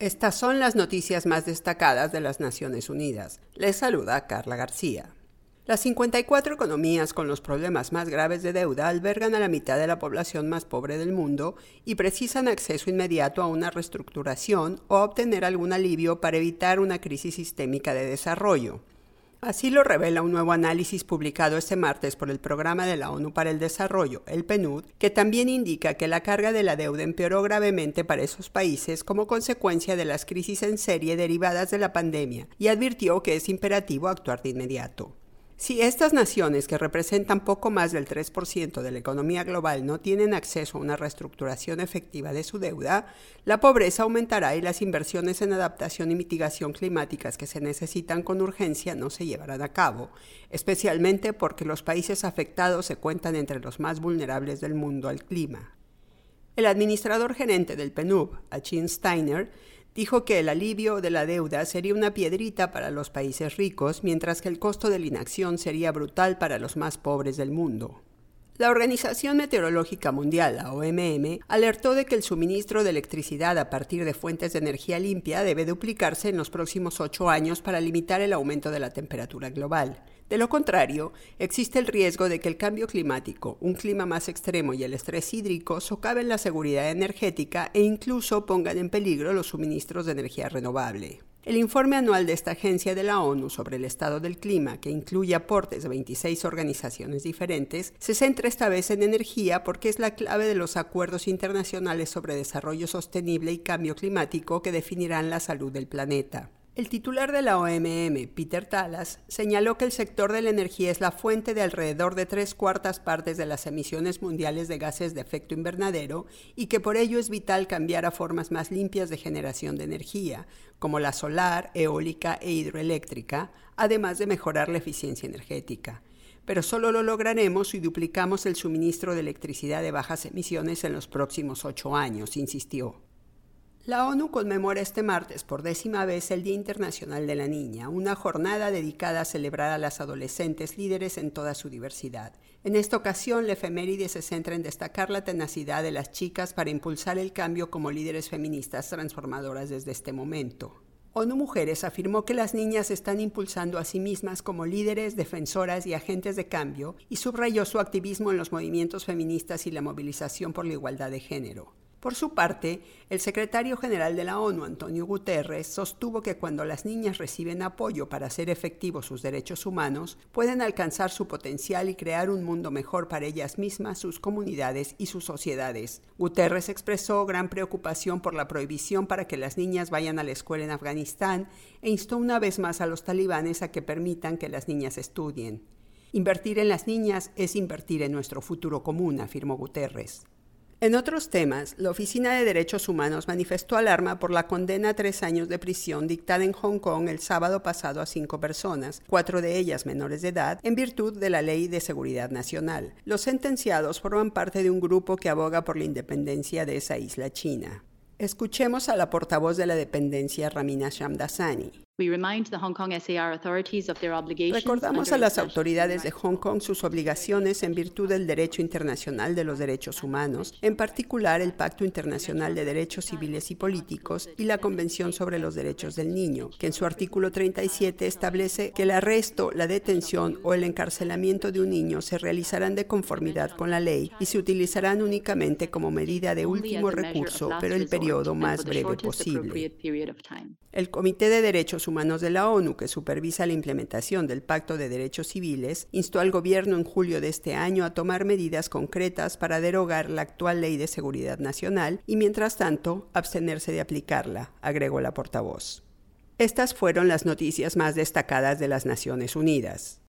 Estas son las noticias más destacadas de las Naciones Unidas. Les saluda Carla García. Las 54 economías con los problemas más graves de deuda albergan a la mitad de la población más pobre del mundo y precisan acceso inmediato a una reestructuración o a obtener algún alivio para evitar una crisis sistémica de desarrollo. Así lo revela un nuevo análisis publicado este martes por el Programa de la ONU para el Desarrollo, el PNUD, que también indica que la carga de la deuda empeoró gravemente para esos países como consecuencia de las crisis en serie derivadas de la pandemia y advirtió que es imperativo actuar de inmediato. Si estas naciones, que representan poco más del 3% de la economía global, no tienen acceso a una reestructuración efectiva de su deuda, la pobreza aumentará y las inversiones en adaptación y mitigación climáticas que se necesitan con urgencia no se llevarán a cabo, especialmente porque los países afectados se cuentan entre los más vulnerables del mundo al clima. El administrador gerente del PNUD, Achin Steiner, dijo que el alivio de la deuda sería una piedrita para los países ricos, mientras que el costo de la inacción sería brutal para los más pobres del mundo. La Organización Meteorológica Mundial, la OMM, alertó de que el suministro de electricidad a partir de fuentes de energía limpia debe duplicarse en los próximos ocho años para limitar el aumento de la temperatura global. De lo contrario, existe el riesgo de que el cambio climático, un clima más extremo y el estrés hídrico socaven la seguridad energética e incluso pongan en peligro los suministros de energía renovable. El informe anual de esta agencia de la ONU sobre el estado del clima, que incluye aportes de 26 organizaciones diferentes, se centra esta vez en energía porque es la clave de los acuerdos internacionales sobre desarrollo sostenible y cambio climático que definirán la salud del planeta. El titular de la OMM, Peter Talas, señaló que el sector de la energía es la fuente de alrededor de tres cuartas partes de las emisiones mundiales de gases de efecto invernadero y que por ello es vital cambiar a formas más limpias de generación de energía, como la solar, eólica e hidroeléctrica, además de mejorar la eficiencia energética. Pero solo lo lograremos si duplicamos el suministro de electricidad de bajas emisiones en los próximos ocho años, insistió. La ONU conmemora este martes por décima vez el Día Internacional de la Niña, una jornada dedicada a celebrar a las adolescentes líderes en toda su diversidad. En esta ocasión, la efeméride se centra en destacar la tenacidad de las chicas para impulsar el cambio como líderes feministas transformadoras desde este momento. ONU Mujeres afirmó que las niñas están impulsando a sí mismas como líderes, defensoras y agentes de cambio y subrayó su activismo en los movimientos feministas y la movilización por la igualdad de género. Por su parte, el secretario general de la ONU, Antonio Guterres, sostuvo que cuando las niñas reciben apoyo para hacer efectivos sus derechos humanos, pueden alcanzar su potencial y crear un mundo mejor para ellas mismas, sus comunidades y sus sociedades. Guterres expresó gran preocupación por la prohibición para que las niñas vayan a la escuela en Afganistán e instó una vez más a los talibanes a que permitan que las niñas estudien. Invertir en las niñas es invertir en nuestro futuro común, afirmó Guterres. En otros temas, la Oficina de Derechos Humanos manifestó alarma por la condena a tres años de prisión dictada en Hong Kong el sábado pasado a cinco personas, cuatro de ellas menores de edad, en virtud de la Ley de Seguridad Nacional. Los sentenciados forman parte de un grupo que aboga por la independencia de esa isla china. Escuchemos a la portavoz de la dependencia, Ramina Shamdasani. Recordamos a las autoridades de Hong Kong sus obligaciones en virtud del derecho internacional de los derechos humanos, en particular el Pacto Internacional de Derechos Civiles y Políticos y la Convención sobre los Derechos del Niño, que en su artículo 37 establece que el arresto, la detención o el encarcelamiento de un niño se realizarán de conformidad con la ley y se utilizarán únicamente como medida de último recurso, pero el periodo más breve posible. El Comité de Derechos Humanos de la ONU, que supervisa la implementación del Pacto de Derechos Civiles, instó al gobierno en julio de este año a tomar medidas concretas para derogar la actual Ley de Seguridad Nacional y, mientras tanto, abstenerse de aplicarla, agregó la portavoz. Estas fueron las noticias más destacadas de las Naciones Unidas.